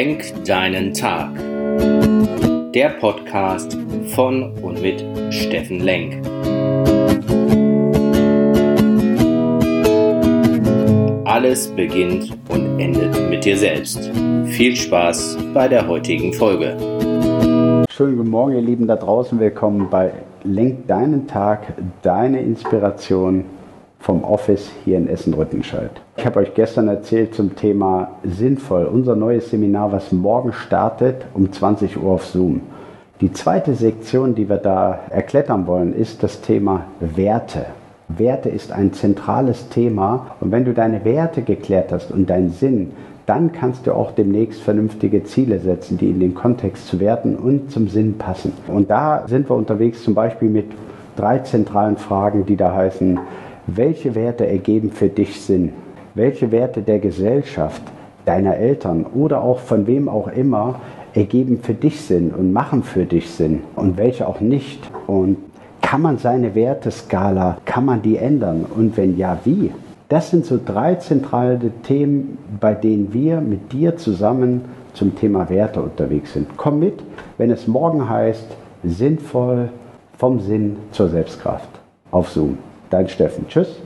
Lenk deinen Tag. Der Podcast von und mit Steffen Lenk. Alles beginnt und endet mit dir selbst. Viel Spaß bei der heutigen Folge. Schönen guten Morgen, ihr Lieben da draußen. Willkommen bei Lenk deinen Tag, deine Inspiration vom Office hier in Essen-Rüttenscheid. Ich habe euch gestern erzählt zum Thema Sinnvoll, unser neues Seminar, was morgen startet um 20 Uhr auf Zoom. Die zweite Sektion, die wir da erklettern wollen, ist das Thema Werte. Werte ist ein zentrales Thema und wenn du deine Werte geklärt hast und deinen Sinn, dann kannst du auch demnächst vernünftige Ziele setzen, die in den Kontext zu Werten und zum Sinn passen. Und da sind wir unterwegs zum Beispiel mit drei zentralen Fragen, die da heißen, welche Werte ergeben für dich Sinn? Welche Werte der Gesellschaft, deiner Eltern oder auch von wem auch immer ergeben für dich Sinn und machen für dich Sinn und welche auch nicht? Und kann man seine Werteskala, kann man die ändern? Und wenn ja, wie? Das sind so drei zentrale Themen, bei denen wir mit dir zusammen zum Thema Werte unterwegs sind. Komm mit, wenn es morgen heißt, sinnvoll vom Sinn zur Selbstkraft. Auf Zoom. Dein Steffen. Tschüss.